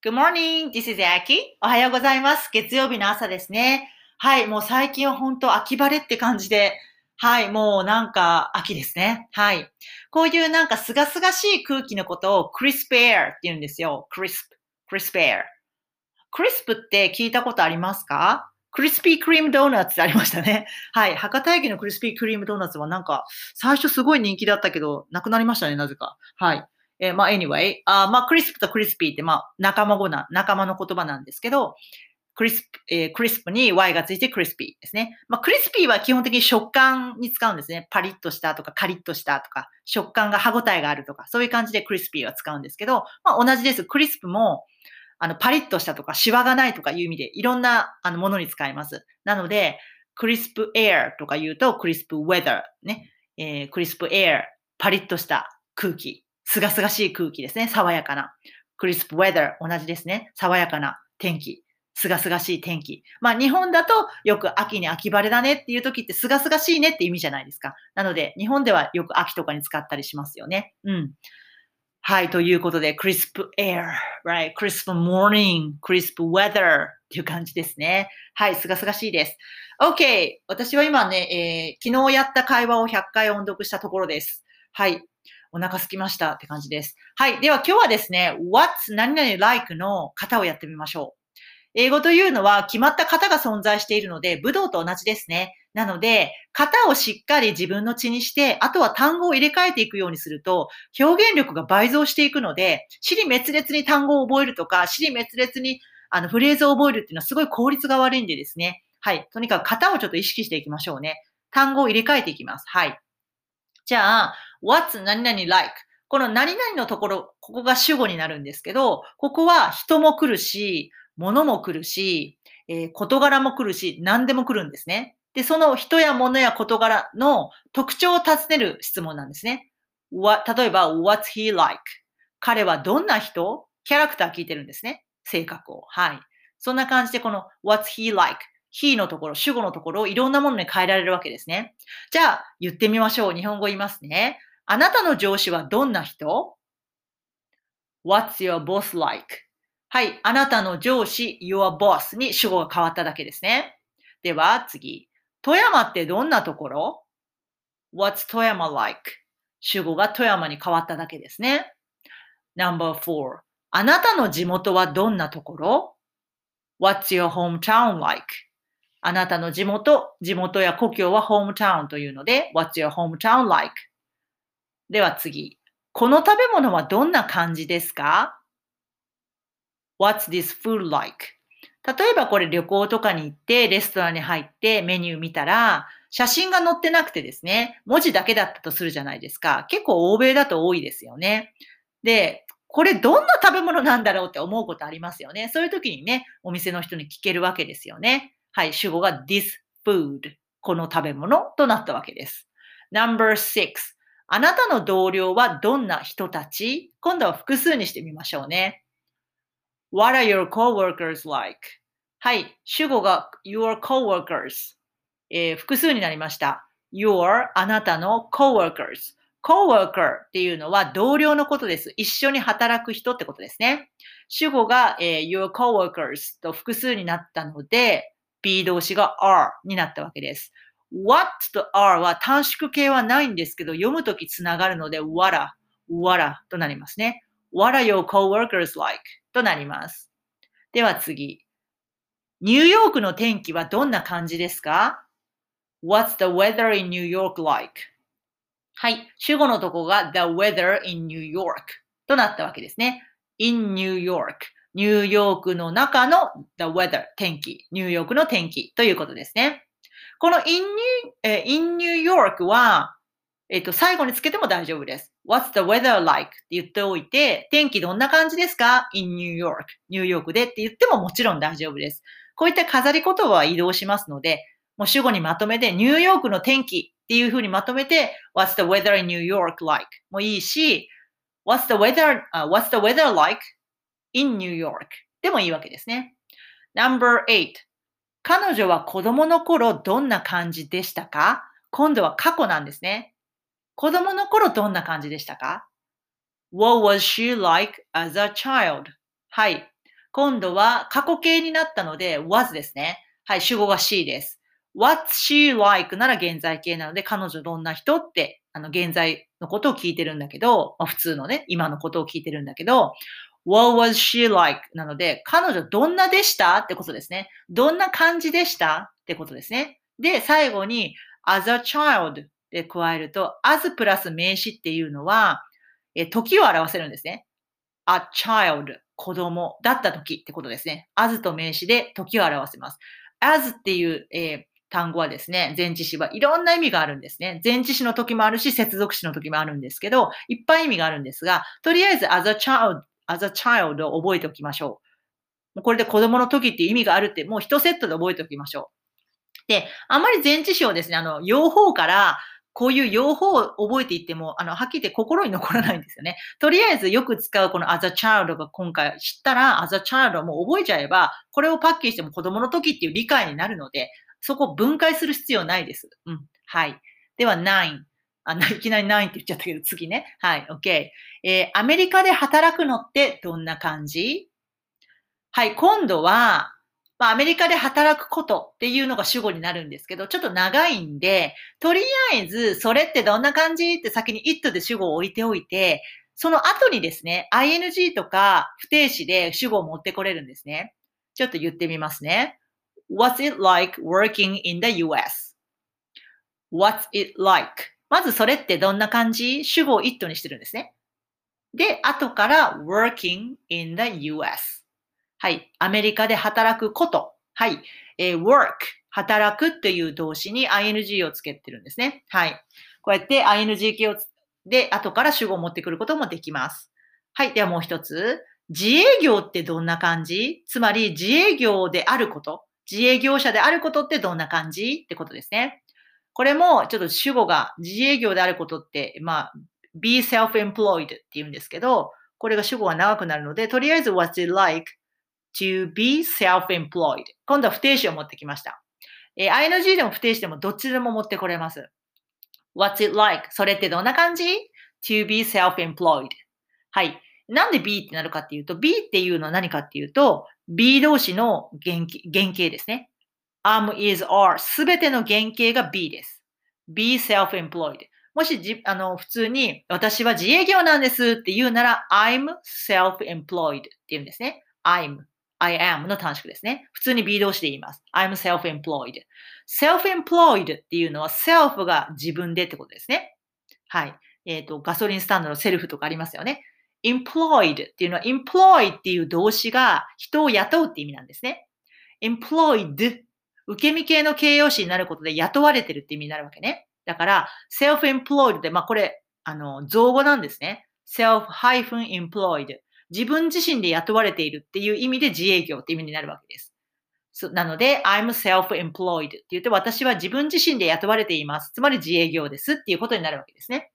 Good morning, this is Aki. おはようございます。月曜日の朝ですね。はい、もう最近は本当秋晴れって感じで、はい、もうなんか秋ですね。はい。こういうなんか清々しい空気のことを crisp air って言うんですよ。crisp, crisp air。crisp って聞いたことありますか？クリスピークリームドーナツってありましたね。はい。博多駅のクリスピークリームドーナツはなんか、最初すごい人気だったけど、なくなりましたね、なぜか。はい。えーまあ、anyway、あまあ、クリスプとクリスピーって、まあ、仲間語な、仲間の言葉なんですけど、クリスプ、えークリスプに Y がついてクリスピーですね。まあ、クリスピーは基本的に食感に使うんですね。パリッとしたとか、カリッとしたとか、食感が歯応えがあるとか、そういう感じでクリスピーは使うんですけど、まあ、同じです。クリスプも、あの、パリッとしたとか、シワがないとかいう意味で、いろんな、あの、ものに使います。なので、クリスプエアとか言うと、クリスプウェザーね。えークリスプエア、パリッとした空気。すがすがしい空気ですね。爽やかな。クリスプウェザー、同じですね。爽やかな天気。すがすがしい天気。まあ日本だとよく秋に秋晴れだねっていう時ってすがすがしいねって意味じゃないですか。なので日本ではよく秋とかに使ったりしますよね。うん。はい。ということで、クリスプエア、right? クリスプモーニング、クリスプウェザーっていう感じですね。はい。すがすがしいです。OK。私は今ね、えー昨日やった会話を100回音読したところです。はい。お腹すきましたって感じです。はい。では今日はですね、what's 何々 like の型をやってみましょう。英語というのは決まった型が存在しているので、武道と同じですね。なので、型をしっかり自分の血にして、あとは単語を入れ替えていくようにすると、表現力が倍増していくので、尻滅裂に単語を覚えるとか、尻滅裂にあのフレーズを覚えるっていうのはすごい効率が悪いんでですね。はい。とにかく型をちょっと意識していきましょうね。単語を入れ替えていきます。はい。じゃあ、what's 何々 like? この何々のところ、ここが主語になるんですけど、ここは人も来るし、物も来るし、えー事柄も来るし、何でも来るんですね。で、その人や物や事柄の特徴を尋ねる質問なんですね。What- 例えば、what's he like? 彼はどんな人？キャラクター聞いてるんですね。性格を。はい。そんな感じで、この what's he like? he のところ、主語のところをいろんなものに変えられるわけですね。じゃあ、言ってみましょう。日本語言いますね。あなたの上司はどんな人 ?What's your boss like? はい。あなたの上司、your boss に主語が変わっただけですね。では、次。富山ってどんなところ ?What's 富山 like? 主語が富山に変わっただけですね。Number4. あなたの地元はどんなところ ?What's your hometown like? あなたの地元、地元や故郷は hometown というので、What's your hometown like? では次。この食べ物はどんな感じですか ?What's this food like? 例えばこれ旅行とかに行って、レストランに入ってメニュー見たら、写真が載ってなくてですね、文字だけだったとするじゃないですか。結構欧米だと多いですよね。で、これどんな食べ物なんだろうって思うことありますよね。そういう時にね、お店の人に聞けるわけですよね。はい、主語が this food この食べ物となったわけです。Number6 あなたの同僚はどんな人たち？今度は複数にしてみましょうね。What are your coworkers like? はい、主語が your coworkers、えー複数になりました。your あなたの coworkers。coworker っていうのは同僚のことです。一緒に働く人ってことですね。主語が、えー your coworkers と複数になったので、B 動詞が are になったわけです。what と r は短縮形はないんですけど、読むときつながるので、わら、わらとなりますね。what are your coworkers like? となります。では次。ニューヨークの天気はどんな感じですか ?What's the weather in New York like? はい。主語のとこが the weather in New York となったわけですね。in New York。ニューヨークの中の the weather 天気。ニューヨークの天気ということですね。この in New, えー in New York は、えっ、と、最後につけても大丈夫です。What's the weather like? って言っておいて、天気どんな感じですか ?in New York。ニューヨークでって言ってももちろん大丈夫です。こういった飾り言葉は移動しますので、もう主語にまとめて、ニューヨークの天気っていう風にまとめて、What's the weather in New York like? もいいし、What's the weather,、uh, what's the weather like in New York? でもいいわけですね。Number8 彼女は子供の頃どんな感じでしたか？今度は過去なんですね。子供の頃どんな感じでしたか ?What was she like as a child? はい。今度は過去形になったので was ですね。はい、主語が she です。What's she like? なら現在形なので、彼女どんな人って、あの、現在のことを聞いてるんだけど、まあ、普通のね、今のことを聞いてるんだけど、What was she like? なので、彼女どんなでしたってことですね。どんな感じでした？ってことですね。で、最後に as a child で加えると、as プラス名詞っていうのは、え時を表せるんですね。a child 子供だった時ってことですね。as と名詞で時を表せます。as っていう、えー、単語はですね、前置詞はいろんな意味があるんですね。前置詞の時もあるし、接続詞の時もあるんですけど、いっぱい意味があるんですが、とりあえず as a child as a child を覚えておきましょう。これで子供の時って意味があるって、もう一セットで覚えておきましょう。で、あまり前置詞をですね、あの、用法からこういう用法を覚えていっても、あの、はっきり言って心に残らないんですよね。とりあえずよく使うこの as a child が今回知ったら、as a child をもう覚えちゃえば、これをパッケージしても子供の時っていう理解になるので、そこを分解する必要ないです。うん。はい。では、9。あ、いきなり9って言っちゃったけど、次ね。はい、OK。えー、アメリカで働くのってどんな感じ？はい、今度は、まあ、アメリカで働くことっていうのが主語になるんですけど、ちょっと長いんで、とりあえず、それってどんな感じ？って先に it で主語を置いておいて、その後にですね、ing とか不定詞で主語を持ってこれるんですね。ちょっと言ってみますね。What's it like working in the US?What's it like? まずそれってどんな感じ？主語を it にしてるんですね。で、後から working in the US。はい。アメリカで働くこと。はい。えー、work。働くっていう動詞に ing をつけてるんですね。はい。こうやって ing 形をで、後から主語を持ってくることもできます。はい。ではもう一つ。自営業ってどんな感じ？つまり自営業であること。自営業者であることってどんな感じ？ってことですね。これもちょっと主語が自営業であることって、まあ、be self-employed って言うんですけど、これが主語が長くなるので、とりあえず what's it like to be self-employed? 今度は不定詞を持ってきました。えー、ing でも不定詞でもどっちでも持ってこれます。What's it like? それってどんな感じ ?to be self-employed. はい。なんで be ってなるかっていうと、be っていうのは何かっていうと、be 動詞の原型ですね。Am, is, are すべての原型が B です。be self-employed。もしじ、あの、普通に私は自営業なんですって言うなら I'm self-employed って言うんですね。I'm, I am の短縮ですね。普通に be 動詞で言います。I'm self-employed。self-employed っていうのは self が自分でってことですね。はい。えっ、ー、と、ガソリンスタンドのセルフとかありますよね。employed っていうのは employ っていう動詞が人を雇うって意味なんですね。employed 受け身系の形容詞になることで雇われてるって意味になるわけね。だから、self-employed で、まあこれ、あの、造語なんですね。self-employed。自分自身で雇われているっていう意味で自営業って意味になるわけです。なので、I'm self-employed って言って、私は自分自身で雇われています。つまり自営業ですっていうことになるわけですね。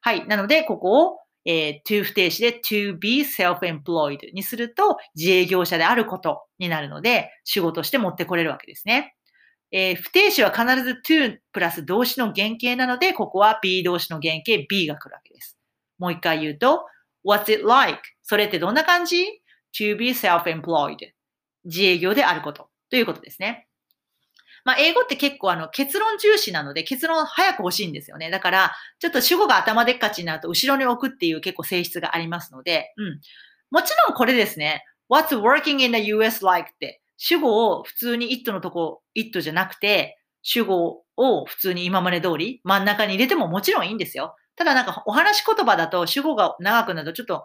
はい。なので、ここを、えー、to 不定詞で to be self-employed にすると自営業者であることになるので、仕事して持ってこれるわけですね。えー、不定詞は必ず to プラス動詞の原型なので、ここは be 動詞の原型 be が来るわけです。もう一回言うと、what's it like? それってどんな感じ ?to be self-employed 自営業であることということですね。まあ、英語って結構あの結論重視なので結論早く欲しいんですよね。だから、ちょっと主語が頭でっかちになると後ろに置くっていう結構性質がありますので、うん。もちろんこれですね。What's working in the US like って主語を普通に it のとこ it じゃなくて主語を普通に今まで通り真ん中に入れてももちろんいいんですよ。ただなんかお話し言葉だと主語が長くなるとちょっと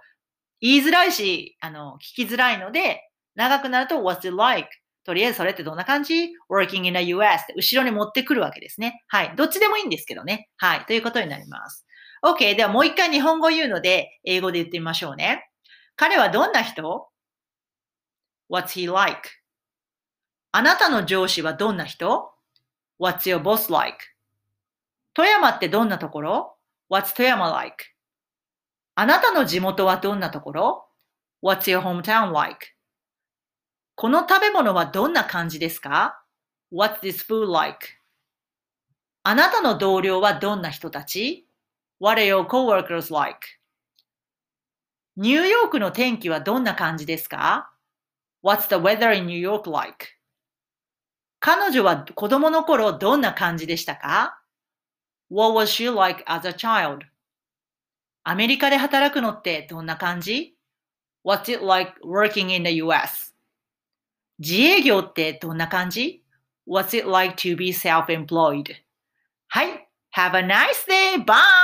言いづらいし、あの、聞きづらいので、長くなると what's it like? とりあえずそれってどんな感じ ?working in the US って後ろに持ってくるわけですね。はい。どっちでもいいんですけどね。はい。ということになります。OK。ではもう一回日本語言うので、英語で言ってみましょうね。彼はどんな人 ?What's he like? あなたの上司はどんな人 ?What's your boss like? 富山ってどんなところ ?What's 富山 like? あなたの地元はどんなところ ?What's your hometown like? この食べ物はどんな感じですか ?What's this food like? あなたの同僚はどんな人たち ?What are your coworkers like? ニューヨークの天気はどんな感じですか What's the weather in New York like? 彼女は子供の頃どんな感じでしたか ?What was she like as a child? アメリカで働くのってどんな感じ ?What's it like working in the US? 自営業ってどんな感じ ?What's it like to be self-employed? はい。Have a nice day! Bye!